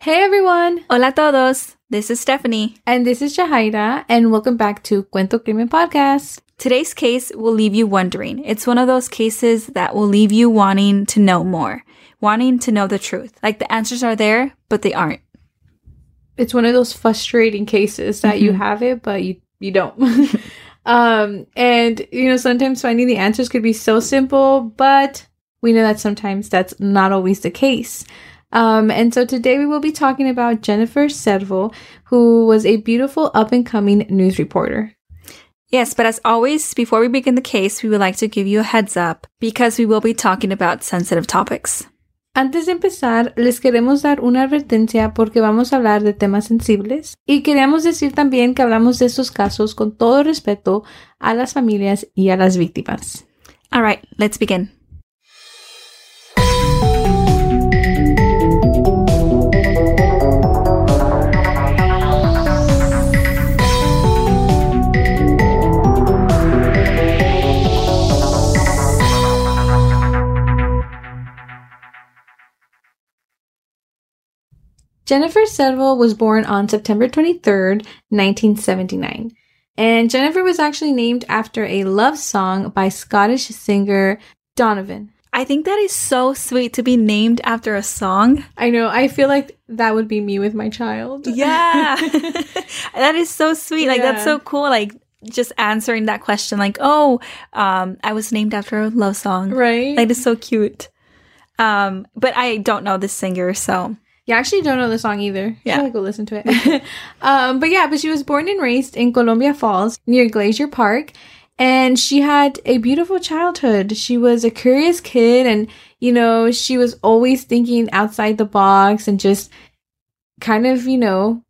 Hey everyone, Hola a todos. This is Stephanie. and this is Jahaira, and welcome back to Cuento Crimen Podcast. Today's case will leave you wondering. It's one of those cases that will leave you wanting to know more, wanting to know the truth. Like the answers are there, but they aren't. It's one of those frustrating cases that you have it, but you you don't. um, and you know, sometimes finding the answers could be so simple, but we know that sometimes that's not always the case. Um, and so today we will be talking about Jennifer Servo, who was a beautiful up and coming news reporter. Yes, but as always, before we begin the case, we would like to give you a heads up because we will be talking about sensitive topics. Antes de empezar, les queremos dar una advertencia porque vamos a hablar de temas sensibles y queríamos decir también que hablamos de estos casos con todo respeto a las familias y a las víctimas. All right, let's begin. Jennifer Servo was born on September 23rd, 1979. And Jennifer was actually named after a love song by Scottish singer Donovan. I think that is so sweet to be named after a song. I know, I feel like that would be me with my child. Yeah. that is so sweet. Like that's so cool. Like just answering that question like, "Oh, um I was named after a love song." Right? That is so cute. Um but I don't know this singer, so Yeah, I actually don't know the song either. Yeah. I go listen to it. um, but yeah, but she was born and raised in Columbia Falls near Glacier Park. And she had a beautiful childhood. She was a curious kid and, you know, she was always thinking outside the box and just kind of, you know,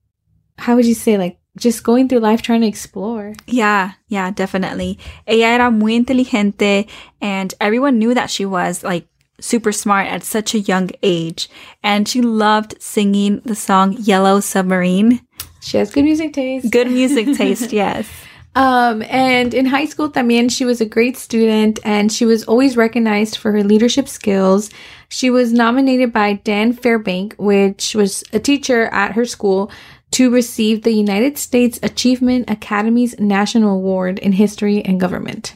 how would you say, like, just going through life trying to explore. yeah, yeah, definitely. Ella era muy inteligente and everyone knew that she was like super smart at such a young age. And she loved singing the song Yellow Submarine. She has good music taste. Good music taste, yes. Um, and in high school, también she was a great student and she was always recognized for her leadership skills. She was nominated by Dan Fairbank, which was a teacher at her school, to receive the United States Achievement Academy's National Award in History and Government.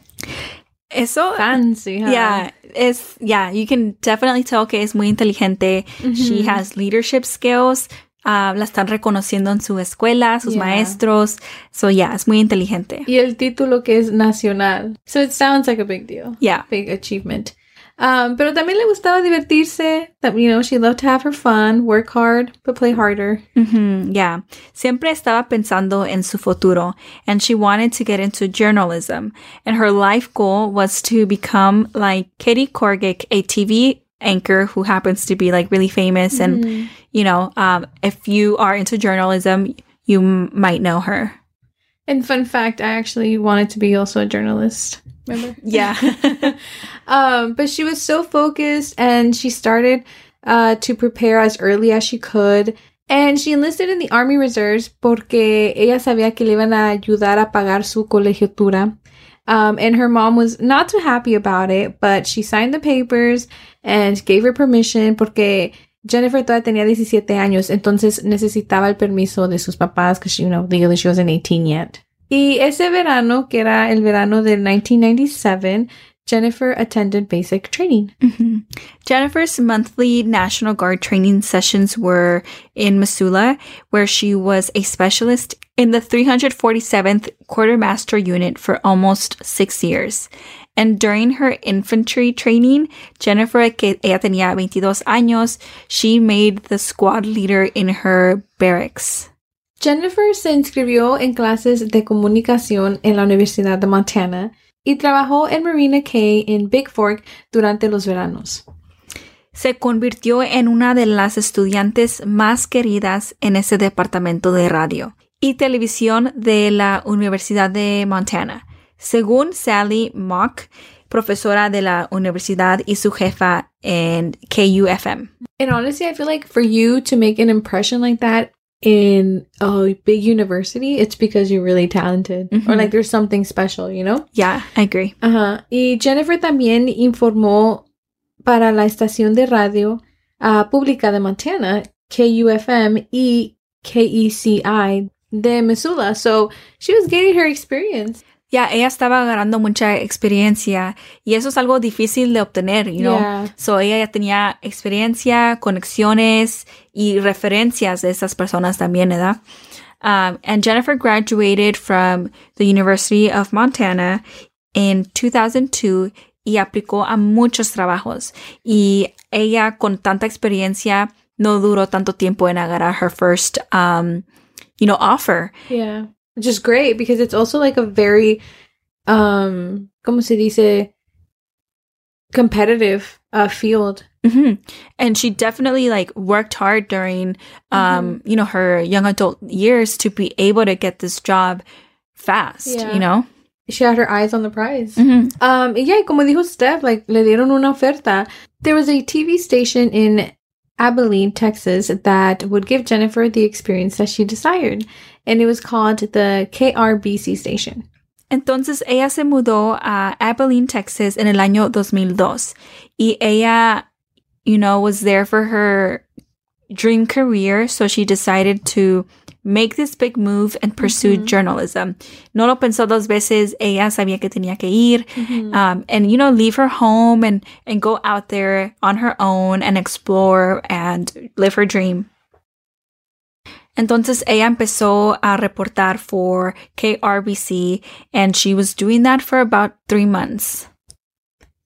Eso Fancy, huh? Yeah, it's yeah, you can definitely tell que es muy inteligente. She has leadership skills. Uh, la están reconociendo en su escuela, sus Yeah. maestros. So yeah, es muy inteligente. Y el título que es nacional. So it sounds like a big deal. Yeah. Big achievement. Um, pero también le gustaba divertirse. You know, she loved to have her fun, work hard, but play harder. Mhm, yeah. Siempre estaba pensando en su futuro and she wanted to get into journalism. And her life goal was to become like Katie Couric, a TV anchor who happens to be like really famous. And, you know, um, if you are into journalism, you m- might know her. And fun fact, I actually wanted to be also a journalist. Remember? Yeah. um, but she was so focused and she started uh, to prepare as early as she could. And she enlisted in the Army Reserves porque ella sabía que le iban a ayudar a pagar su colegiatura. Um, and her mom was not too happy about it, but she signed the papers and gave her permission porque Jennifer todavía tenía 17 años, entonces necesitaba el permiso de sus papás because, you know, legally she wasn't 18 yet. Y ese verano, que era el verano del 1997, Jennifer attended basic training. Mhm. Jennifer's monthly National Guard training sessions were in Missoula, where she was a specialist in the 347th Quartermaster Unit for almost six years. And during her infantry training, Jennifer, que ella tenía 22 años, she made the squad leader in her barracks. Jennifer se inscribió en clases de comunicación en la Universidad de Montana y trabajó en Marina Cay en Big Fork durante los veranos. se convirtió en una de las estudiantes más queridas en ese departamento de radio y televisión de la Universidad de Montana. Según Sally Mock, profesora de la universidad y su jefa en KUFM. And honestly, I feel like for you to make an impression like that in a big university, it's because you're really talented or Mhm. like there's something special, you know? Yeah, I agree. Ajá. Y Jennifer también informó para la estación de radio ah, pública de Montana, KUFM y KECI de Missoula. So she was getting her experience. Ya, ella estaba agarrando mucha experiencia y eso es algo difícil de obtener, you know. Yeah. So ella ya tenía experiencia, conexiones y referencias de esas personas también, ¿verdad? Um, and Jennifer graduated from the University of Montana in 2002 y aplicó a muchos trabajos. Y ella con tanta experiencia no duró tanto tiempo en agarrar her first, um, you know, offer. Yeah. Which is great because it's also like a very um como se dice competitive uh field. hmm And she definitely like worked hard during, um, you know, her young adult years to be able to get this job fast, Yeah. you know? She had her eyes on the prize. hmm Um yeah, como dijo Steph, like le dieron una oferta. There was a TV station in Abilene, Texas that would give Jennifer the experience that she desired. And it was called the KRBC station. Entonces ella se mudó a Abilene, Texas en el año 2002. Y ella, you know, was there for her dream career. So she decided to make this big move and pursue Mhm. journalism. No lo pensó dos veces. Ella sabía que tenía que ir. um, and you know leave her home and and go out there on her own and explore and live her dream entonces ella empezó a reportar for KRBC and she was doing that for about three months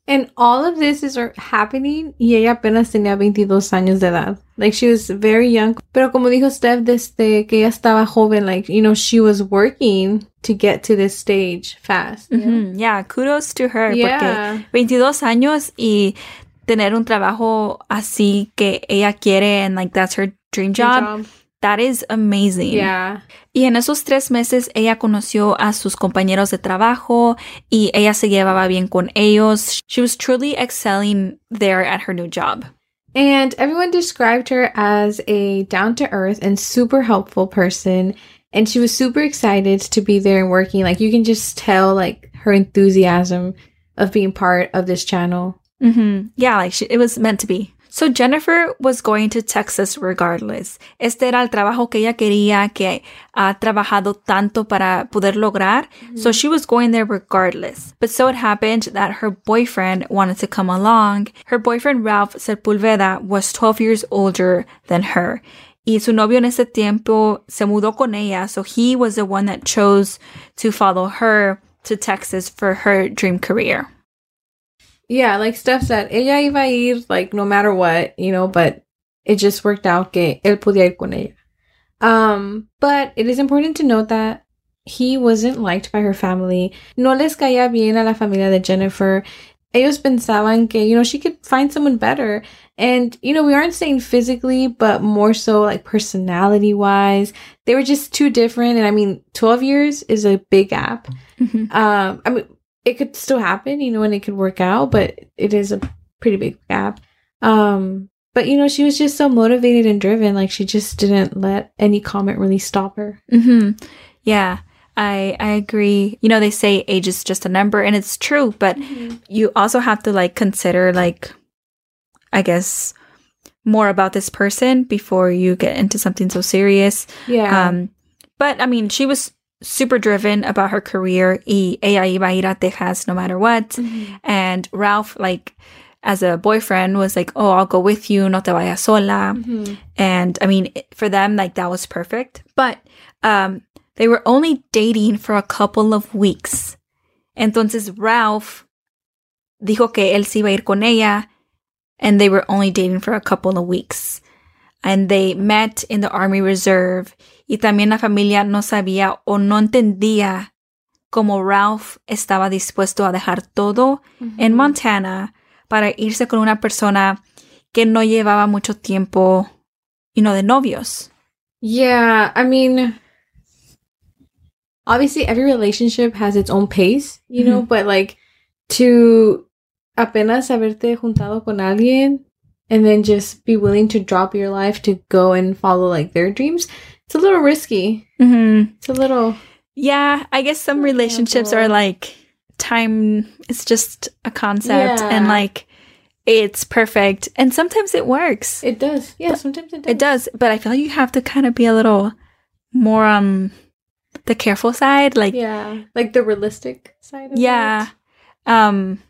And all of this is happening y ella apenas tenía 22 años de edad. Like she was very young. Pero como dijo Steph, desde que ella estaba joven, like, you know, she was working to get to this stage fast. know? Mhm. yeah kudos to her Yeah. porque 22 años y tener un trabajo así que ella quiere and like that's her dream Good job, that is amazing Yeah. Y en esos tres meses ella conoció a sus compañeros de trabajo y ella se llevaba bien con ellos. She was truly excelling there at her new job. And everyone described her as a down to earth and super helpful person. And she was super excited to be there and working. Like you can just tell like her enthusiasm of being part of this channel. Mm -hmm. Yeah, like she, it was meant to be. So Jennifer was going to Texas regardless. Este era el trabajo que ella quería, que ha trabajado tanto para poder lograr. Mm-hmm. So she was going there regardless. But so it happened that her boyfriend wanted to come along. Her boyfriend Ralph Sepulveda was 12 years older than her. Y su novio en ese tiempo se mudó con ella, so he was the one that chose to follow her to Texas for her dream career. Yeah, like Steph said, ella iba a ir like no matter what, you know, but it just worked out que él podía ir con ella. Um, but it is important to note that he wasn't liked by her family. No les caía bien a la familia de Jennifer. Ellos pensaban que, you know, she could find someone better. And, you know, we aren't saying physically, but more so like personality wise. They were just too different. And I mean, 12 years is a big gap. Mhm. Um, I mean, it could still happen, you know, and it could work out, but it is a pretty big gap. Um, but you know, she was just so motivated and driven, like she just didn't let any comment really stop her. hmm Yeah, I I agree. You know, they say age is just a number, and it's true. But you also have to like consider like, I guess, more about this person before you get into something so serious. Yeah. Um, but I mean, she was super driven about her career. Y ella iba a ir a Texas no matter what. Mhm. And Ralph, like, as a boyfriend, was like, "Oh, I'll go with you. No te vayas sola." Mhm. And I mean, for them, like that was perfect. But um, they were only dating for a couple of weeks. Entonces Ralph dijo que él se iba a ir con ella, and they were only dating for a couple of weeks. And they met in the Army Reserve. Y también la familia no sabía o no entendía cómo Ralph estaba dispuesto a dejar todo en. Montana para irse con una persona que no llevaba mucho tiempo, you know, de novios. Yeah, I mean, obviously every relationship has its own pace, you know, but like to apenas haberte juntado con alguien and then just be willing to drop your life to go and follow like their dreams, it's a little risky. Mm-hmm. It's a little Yeah, I guess some relationships are like time it's just a concept Yeah. and like it's perfect and sometimes it works. it does. Yeah, sometimes it does. It does, but I feel like you have to kind of be a little more on the careful side like Yeah, like the realistic side of yeah. it. Um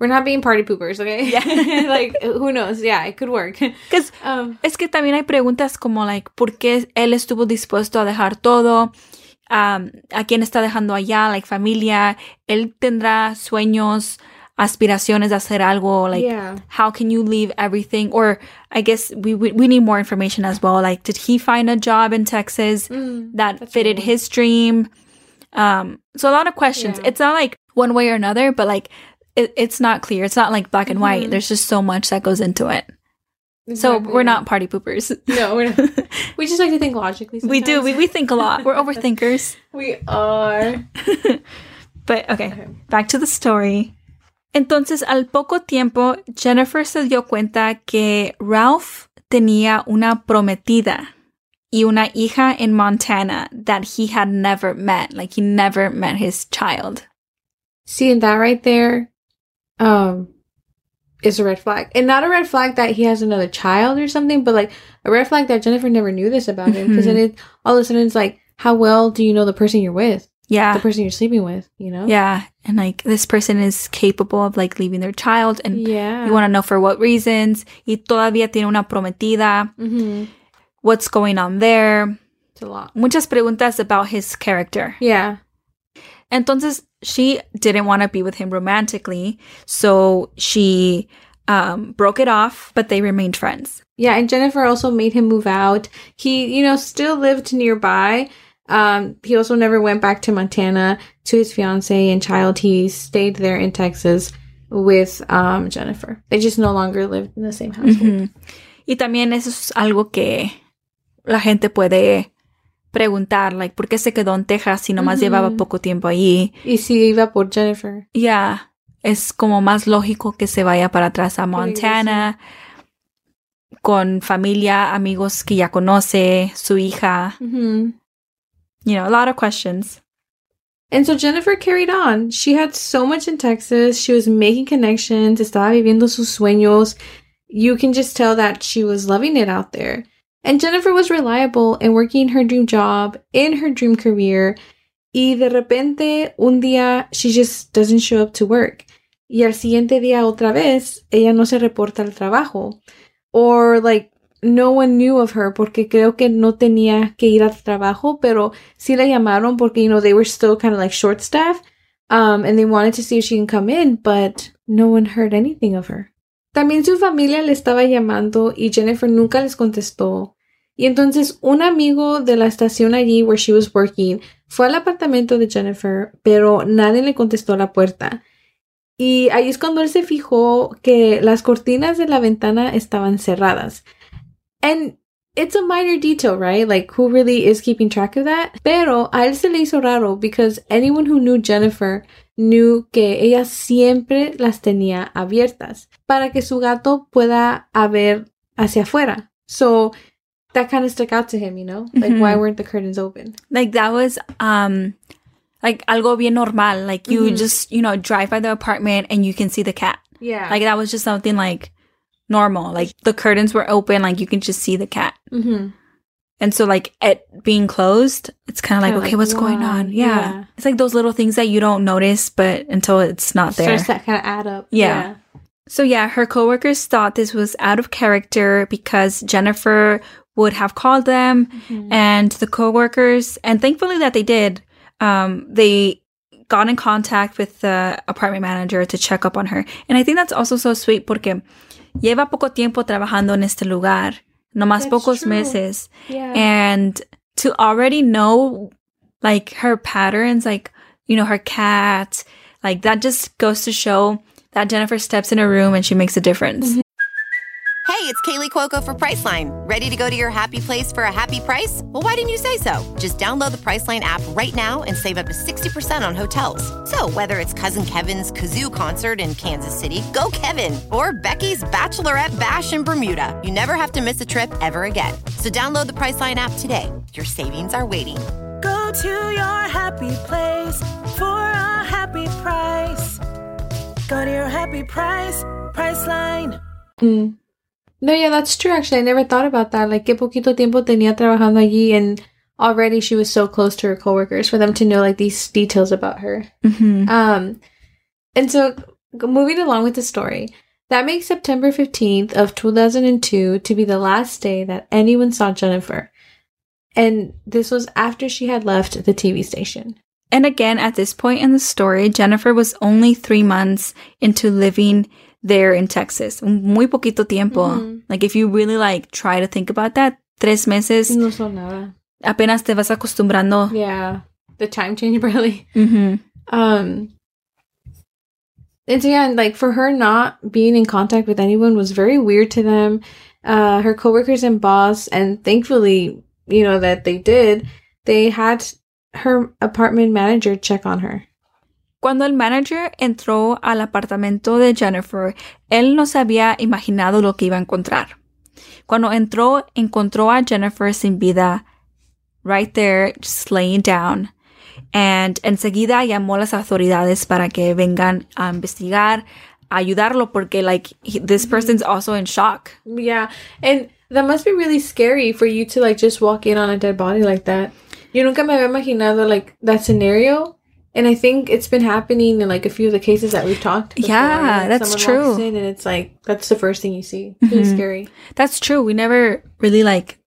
We're not being party poopers, okay? Yeah. like who knows? Yeah, it could work. cuz Um es que también hay preguntas como like ¿por qué él estuvo dispuesto a dejar todo? Um, ¿A quién está dejando allá? Like familia, él tendrá sueños, aspiraciones de hacer algo like yeah. how can you leave everything or i guess we, we we need more information as well like did he find a job in texas Mm, that fitted cool. his dream um so a lot of questions Yeah. it's not like one way or another but like it, it's not clear it's not like black and white Mhm. there's just so much that goes into it so we're not party poopers No, we're not. We just like to think logically. we do we, we think a lot we're overthinkers we are. But okay, Okay. back to the story. Entonces, al poco tiempo, Jennifer se dio cuenta que Ralph tenía una prometida y una hija in Montana that he had never met. Like he never met his child. Seeing that right there, um, is a red flag, and not a red flag that he has another child or something, but like a red flag that Jennifer never knew this about him. Because then it all of a sudden it's like, how well do you know the person you're with, Yeah. the person you're sleeping with? You know? Yeah. And like this person is capable of like leaving their child and Yeah. you want to know for what reasons. Y todavía tiene una prometida. Mm-hmm. What's going on there? It's a lot. Muchas preguntas about his character. Yeah. Entonces, she didn't want to be with him romantically, so she um, broke it off, but they remained friends. Yeah, and Jennifer also made him move out. He, you know, still lived nearby. Um, he also never went back to Montana to his fiance and child. He stayed there in Texas with um Jennifer. They just no longer lived in the same household. Ujú. Y también eso es algo que la gente puede preguntar, like, ¿por qué se quedó en Texas si nomás Ujú. llevaba poco tiempo allí? Y si iba por Jennifer. Ya, es como más lógico que se vaya para atrás a Montana con familia, amigos que ya conoce, su hija. Mm-hmm. You know, a lot of questions. And so Jennifer carried on. She had so much in Texas. She was making connections. Estaba viviendo sus sueños. You can just tell that she was loving it out there. And Jennifer was reliable and working her dream job in her dream career. Y de repente, un día, she just doesn't show up to work. Y al siguiente día, otra vez, ella no se reporta al trabajo. Or, like, no one knew of her porque creo que no tenía que ir al trabajo, pero sí la llamaron porque, you know, they were still kind of like short staff. Um, and they wanted to see if she can come in, but no one heard anything of her. También su familia le estaba llamando y Jennifer nunca les contestó. Y entonces un amigo de la estación allí where she was working fue al apartamento de Jennifer, pero nadie le contestó la puerta. Y ahí es cuando él se fijó que las cortinas de la ventana estaban cerradas. And it's a minor detail, right? Like, who really is keeping track of that? Pero a él se le hizo raro because anyone who knew Jennifer knew que ella siempre las tenía abiertas para que su gato pueda ver hacia afuera. So that kind of stuck out to him, you know? Like, why Mhm. weren't the curtains open? like that was um like algo bien normal like you Mhm. just you know drive by the apartment and you can see the cat Yeah. like that was just something like normal like the curtains were open like you can just see the cat mm-hmm. and so like it being closed it's kind of like okay what's going on yeah. Yeah. it's like those little things that you don't notice but until it's not there Starts that kind of add up. Yeah. So yeah, her coworkers thought this was out of character because Jennifer would have called them Mhm. and the coworkers and thankfully that they did um they got in contact with the apartment manager to check up on her. And I think that's also so sweet porque lleva poco tiempo trabajando en este lugar, no más pocos true. meses. Yeah. And to already know like her patterns, like, you know, her cat, like that just goes to show that Jennifer steps in a room and she makes a difference. Mm-hmm. Hey, it's Kaley Cuoco for Priceline. Ready to go to your happy place for a happy price? Well, why didn't you say so? Just download the Priceline app right now and save up to 60% on hotels. So, whether it's Cousin Kevin's Kazoo concert in Kansas City, go Kevin, or Becky's Bachelorette Bash in Bermuda, you never have to miss a trip ever again. So, download the Priceline app today. Your savings are waiting. Go to your happy place for a happy price. Go to your happy price, Priceline. Mm. No, yeah, that's true. Actually, I never thought about that. Like, qué poquito tiempo tenía trabajando allí, and already she was so close to her coworkers for them to know like these details about her. Mhm. Um, and so moving along with the story, that makes September fifteenth of two thousand and two to be the last day that anyone saw Jennifer, and this was after she had left the TV station. And again, at this point in the story, Jennifer was only three months into living there in Texas. Muy poquito tiempo. Mhm. Like, if you really like try to think about that, tres meses, No son nada. apenas te vas acostumbrando. Yeah, the time change really. hmm Um, and so yeah, like for her not being in contact with anyone was very weird to them. Uh, her coworkers and boss, and thankfully, you know that they did. They had her apartment manager check on her. Cuando el manager entró al apartamento de Jennifer, él no se había imaginado lo que iba a encontrar. Cuando entró, encontró a Jennifer sin vida, right there, just laying down. And enseguida llamó a las autoridades para que vengan a investigar, a ayudarlo, porque, like, he- this person's also in shock. Yeah, and that must be really scary for you to like just walk in on a dead body like that. Yo nunca me había imaginado like that scenario. And I think it's been happening in like a few of the cases that we've talked. before. Yeah, that's true. and it's like that's the first thing you see. It's really Mhm. scary. That's true. We never really, like,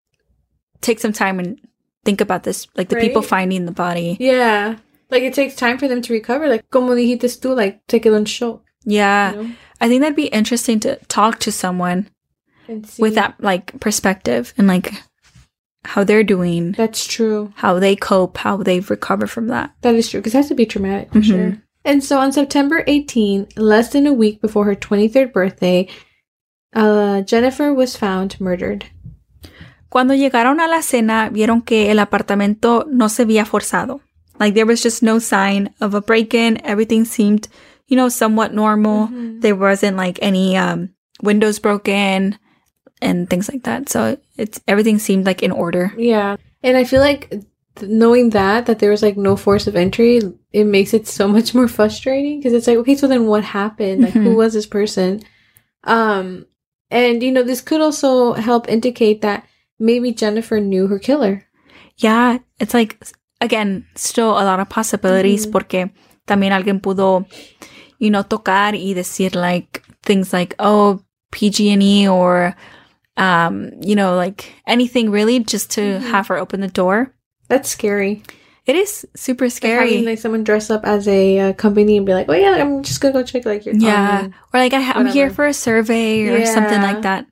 take some time and think about this, like, the people finding the body. Yeah. Like it takes time for them to recover. Like como dijiste tú, like take it on show. Yeah. You know? I think that'd be interesting to talk to someone with that like perspective and like how they're doing, That's true. how they cope, how they've recovered from that. That is true because it has to be traumatic for Mhm. sure. And so on September 18, less than a week before her 23rd birthday, uh, Jennifer was found murdered. Cuando llegaron a la cena, vieron que el apartamento no se había forzado. Like there was just no sign of a break-in. Everything seemed, you know, somewhat normal. There wasn't like any um, windows broken and things like that. So it's everything seemed like in order. Yeah. And I feel like th- knowing that, that there was like no force of entry, it makes it so much more frustrating because it's like, okay, so then what happened? Like, who Mhm. was this person? Um, and you know, this could also help indicate that maybe Jennifer knew her killer. Yeah, it's like again, still a lot of possibilities Mhm. porque también alguien pudo, you know, tocar y decir like things like, oh, PG&E or, um, you know, like anything really just to Mhm. have her open the door. That's scary. It is super Like scary. having like someone dress up as a uh, company and be like, "Oh yeah, I'm just gonna go check like your yeah, or like I, I'm here for a survey or something like that.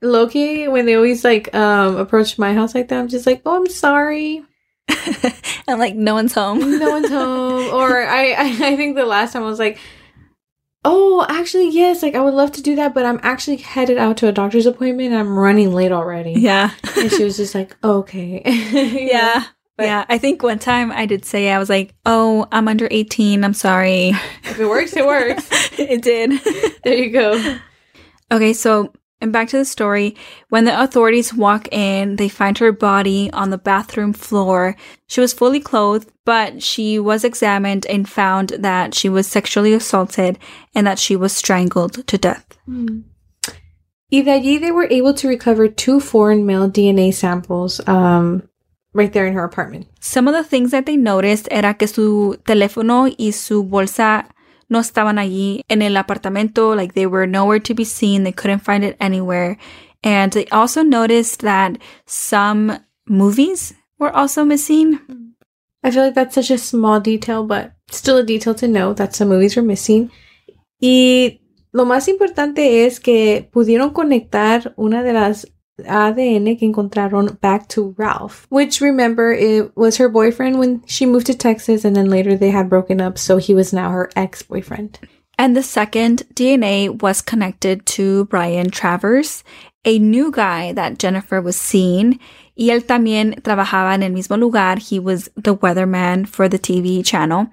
Loki, when they always like um approach my house like that, I'm just like, "Oh, I'm sorry, and like no one's home. no one's home." Or I, I, I think the last time I was like, "Oh, actually, yes, like I would love to do that, but I'm actually headed out to a doctor's appointment. and I'm running late already." yeah. and she was just like, oh, "Okay, Yeah. But- yeah, I think one time I did say I was like, "Oh, I'm under 18. I'm sorry." If it works, it works. it did. there you go. Okay, so and back to the story. When the authorities walk in, they find her body on the bathroom floor. She was fully clothed, but she was examined and found that she was sexually assaulted and that she was strangled to death. Y de allí they were able to recover two foreign male DNA samples um, right there in her apartment. Some of the things that they noticed era que su teléfono y su bolsa no estaban allí en el apartamento, like they were nowhere to be seen. They couldn't find it anywhere. And they also noticed that some movies were also missing. I feel like that's such a small detail, but still a detail to know that some movies were missing. Y lo más importante es que pudieron conectar una de las ADN que encontraron back to Ralph, which remember it was her boyfriend when she moved to Texas and then later they had broken up, so he was now her ex-boyfriend. And the second DNA was connected to Brian Travers, a new guy that Jennifer was seeing. Y él también trabajaba en el mismo lugar. He was the weatherman for the TV channel.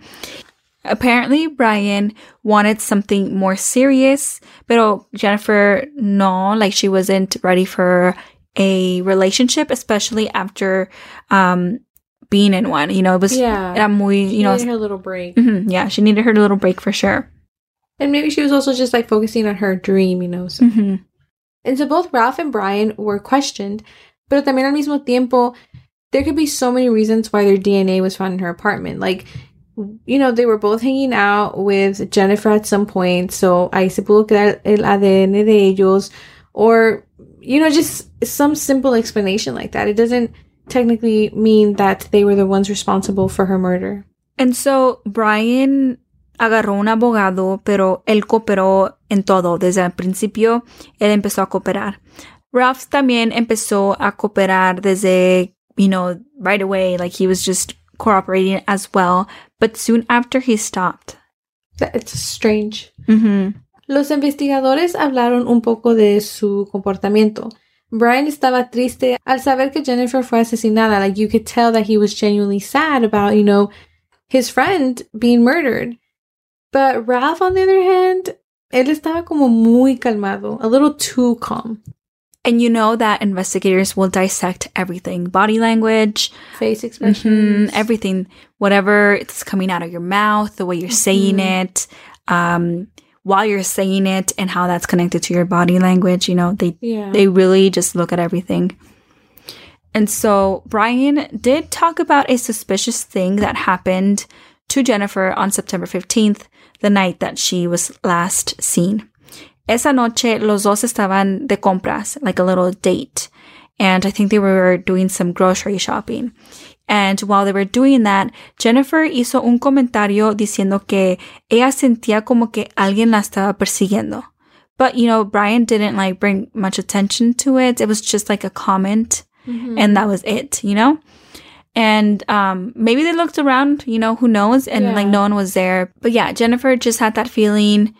Apparently, Brian wanted something more serious, pero Jennifer, no, like she wasn't ready for a relationship, especially after um, being in one. You know, it was Yeah. era muy, She you know, needed her little break. mhm, yeah, she needed her little break for sure. And maybe she was also just like focusing on her dream, you know. So. hmm And so both Ralph and Brian were questioned, pero también al mismo tiempo, there could be so many reasons why their DNA was found in her apartment. Like, you know, they were both hanging out with Jennifer at some point, so ahí se pudo quedar el ADN de ellos, or, you know, just some simple explanation like that. It doesn't technically mean that they were the ones responsible for her murder. And so Brian agarró un abogado, pero él cooperó en todo. Desde el principio, él empezó a cooperar. Ralph también empezó a cooperar desde, you know, right away. Like he was just cooperating as well. But soon after, he stopped. That- It's strange. hmm Los investigadores hablaron un poco de su comportamiento. Brian estaba triste al saber que Jennifer fue asesinada. Like you could tell that he was genuinely sad about, you know, his friend being murdered. But Ralph, on the other hand, él estaba como muy calmado, a little too calm. And you know that investigators will dissect everything body language, Face expressions. Mhm, everything, whatever it's coming out of your mouth, the way you're saying it, um, while you're saying it, and how that's connected to your body language. You know, they Yeah. they really just look at everything. And so Brian did talk about a suspicious thing that happened to Jennifer on September 15th, the night that she was last seen. Esa noche, los dos estaban de compras, like a little date. And I think they were doing some grocery shopping. And while they were doing that, Jennifer hizo un comentario diciendo que ella sentía como que alguien la estaba persiguiendo. But, you know, Brian didn't like bring much attention to it. It was just like a comment and that was it, you know? And um, maybe they looked around, you know, who knows? And Yeah. like no one was there. But yeah, Jennifer just had that feeling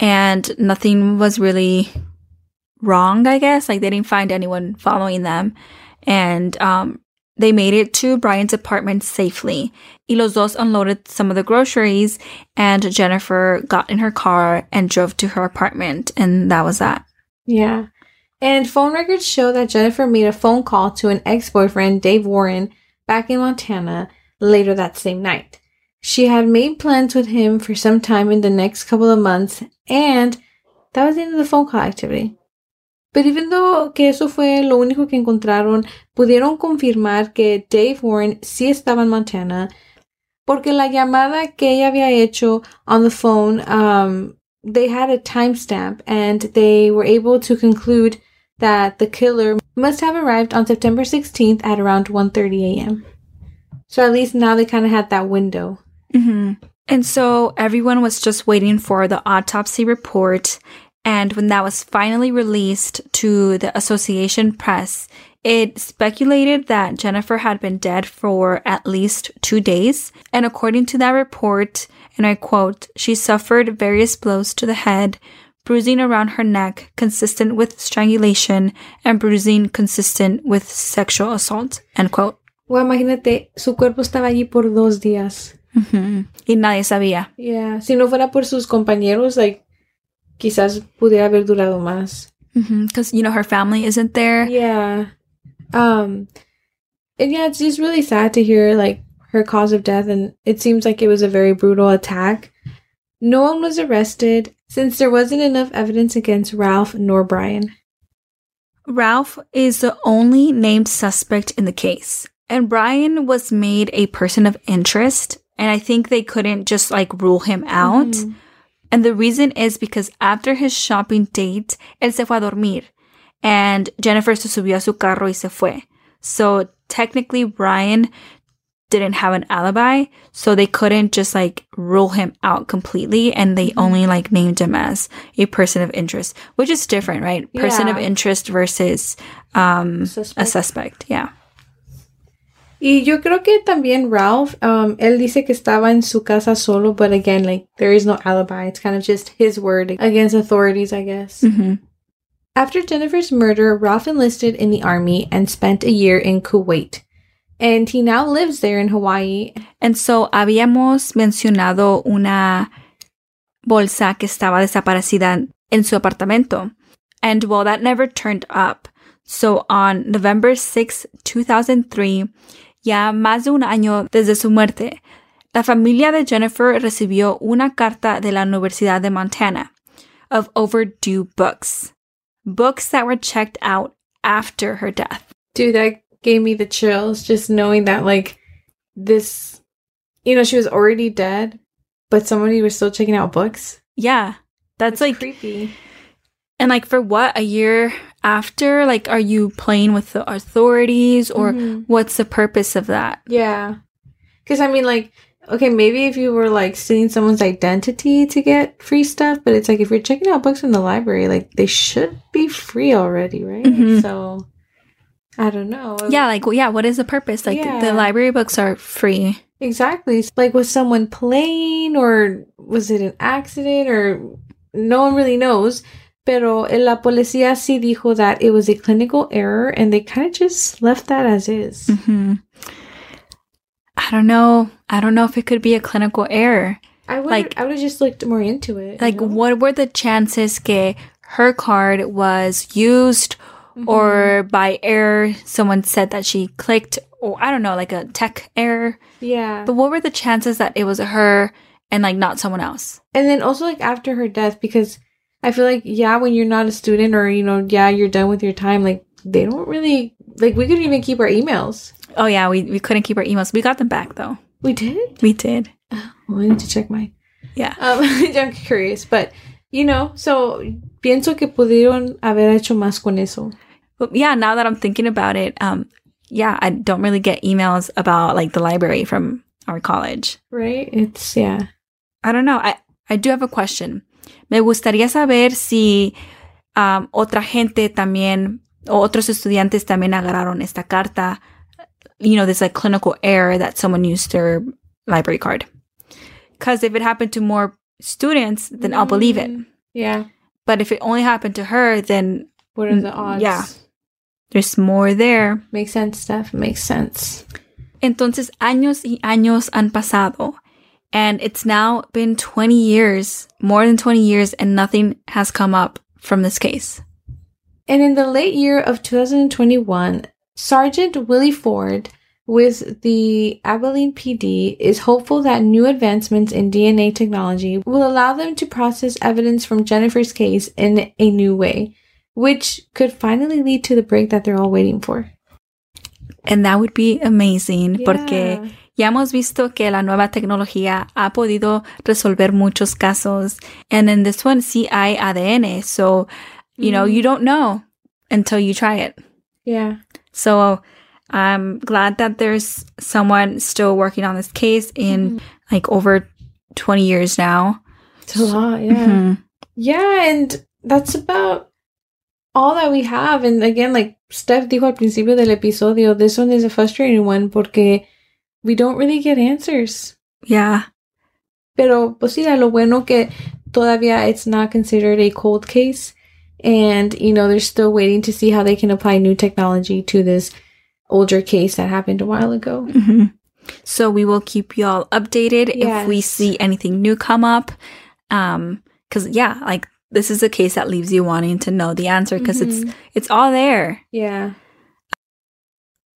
and nothing was really wrong, I guess. Like they didn't find anyone following them. And um, they made it to Brian's apartment safely. Y los dos unloaded some of the groceries, and Jennifer got in her car and drove to her apartment. And that was that. Yeah. And phone records show that Jennifer made a phone call to an ex boyfriend, Dave Warren, back in Montana later that same night. She had made plans with him for some time in the next couple of months, and that was the end of the phone call activity. But even though que eso fue lo único que encontraron, pudieron confirmar que Dave Warren sí estaba en Montana, porque la llamada que ella había hecho on the phone, um, they had a timestamp and they were able to conclude that the killer must have arrived on September 16th at around 1:30 a.m. So at least now they kind of had that window. Hmm And so everyone was just waiting for the autopsy report. And when that was finally released to the Association Press, it speculated that Jennifer had been dead for at least two days. And according to that report, and I quote, she suffered various blows to the head, bruising around her neck consistent with strangulation, and bruising consistent with sexual assault, end quote. Well, imagínate, su cuerpo estaba allí por dos días. Mhm. Y nadie sabía. Yeah, si no fuera por sus compañeros, like, quizás pudiera haber durado más. Because, you know, her family isn't there. Yeah. Um, and yeah, it's just really sad to hear, like, her cause of death, and it seems like it was a very brutal attack. No one was arrested since there wasn't enough evidence against Ralph nor Brian. Ralph is the only named suspect in the case. And Brian was made a person of interest. And I think they couldn't just like rule him out. Mhm. And the reason is because after his shopping date, él se fue a dormir. And Jennifer se subió a su carro y se fue. So technically, Brian didn't have an alibi. So they couldn't just like rule him out completely. And they only like named him as a person of interest, which is different, right? Person of interest versus um, a Suspect. suspect. Yeah. Y yo creo que también Ralph, um, él dice que estaba en su casa solo, but again, like, there is no alibi. It's kind of just his word against authorities, I guess. Mhm. After Jennifer's murder, Ralph enlisted in the army and spent a year in Kuwait. And he now lives there in Hawaii. And so habíamos mencionado una bolsa que estaba desaparecida en su apartamento. And well, that never turned up. So on November 6, 2003, ya más de un año desde su muerte, la familia de Jennifer recibió una carta de la Universidad de Montana of overdue books. Books that were checked out after her death. Dude, that gave me the chills just knowing that, like, this, you know, she was already dead, but somebody was still checking out books. Yeah. That's like creepy. And like for what a year after, like are you playing with the authorities or Mhm. what's the purpose of that? Yeah. Because, I mean, like, okay, maybe if you were, like, stealing someone's identity to get free stuff, but it's like if you're checking out books in the library, like, they should be free already, right? Mhm. So, I don't know. Yeah, like yeah, what is the purpose? Like Yeah. the library books are free. Exactly. Like, was someone playing or was it an accident or no one really knows? Pero la policía sí dijo that it was a clinical error and they kind of just left that as is. hmm I don't know. I don't know if it could be a clinical error. I would Like- I would have just looked more into it. you Like know? what were the chances that her card was used Mm-hmm. or by error someone said that she clicked or I don't know, like a tech error. Yeah. But what were the chances that it was her and like not someone else? And then also like after her death, because I feel like yeah, when you're not a student or you know, yeah, you're done with your time, like they don't really like we couldn't even keep our emails. Oh yeah, we, we couldn't keep our emails. We got them back though. We did? We did. Well, I need to check mine. Yeah. Um I'm curious, but you know, so pienso que pudieron haber hecho más con eso. But yeah, now that I'm thinking about it, um, yeah, I don't really get emails about like the library from our college. Right? It's yeah. I don't know. I, I do have a question. Me gustaría saber si um, otra gente también o otros estudiantes también agarraron esta carta. You know, this like clinical error that someone used their library card. Because if it happened to more students, then I'll believe it. Mm, Yeah. But if it only happened to her, then What are the Mm, odds? yeah. there's more there. Makes sense, Steph. Makes sense. Entonces, años y años han pasado. And it's now been 20 years, more than 20 years, and nothing has come up from this case. And in the late year of 2021, Sergeant Willie Ford with the Abilene PD is hopeful that new advancements in DNA technology will allow them to process evidence from Jennifer's case in a new way, which could finally lead to the break that they're all waiting for. And that would be amazing Yeah. porque ya hemos visto que la nueva tecnología ha podido resolver muchos casos. And in this one, sí hay ADN. So, you know, you don't know until you try it. Yeah. So I'm glad that there's someone still working on this case in like over 20 years now. It's a lot, yeah. Mhm. Yeah, and that's about all that we have. And again, like Steph dijo al principio del episodio, this one is a frustrating one porque we don't really get answers. Yeah. Pero pues sí, lo bueno que todavía it's not considered a cold case. And, you know, they're still waiting to see how they can apply new technology to this older case that happened a while ago. Mhm. So we will keep y'all updated if we see anything new come up. Um, cause yeah, like this is a case that leaves you wanting to know the answer because it's, it's all there. Yeah.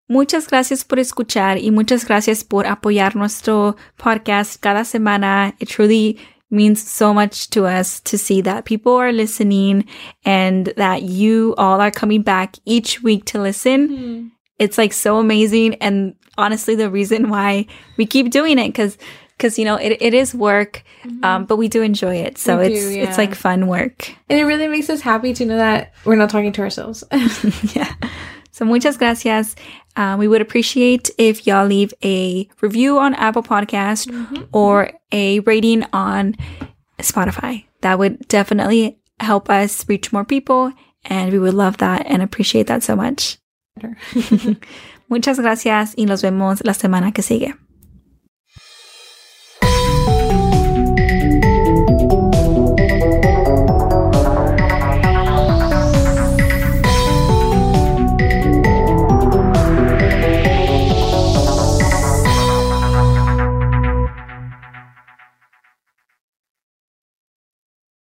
Muchas gracias por escuchar y muchas gracias por apoyar nuestro podcast cada semana. It truly means so much to us to see that people are listening and that you all are coming back each week to listen. It's like so amazing and honestly the reason why we keep doing it cuz cuz you know it, it is work um but we do enjoy it. So We it's do, it's like fun work. And it really makes us happy to know that we're not talking to ourselves. yeah. So muchas gracias. Uh, we would appreciate if y'all leave a review on Apple Podcast or a rating on Spotify. That would definitely help us reach more people, and we would love that and appreciate that so much. Muchas gracias y nos vemos la semana que sigue.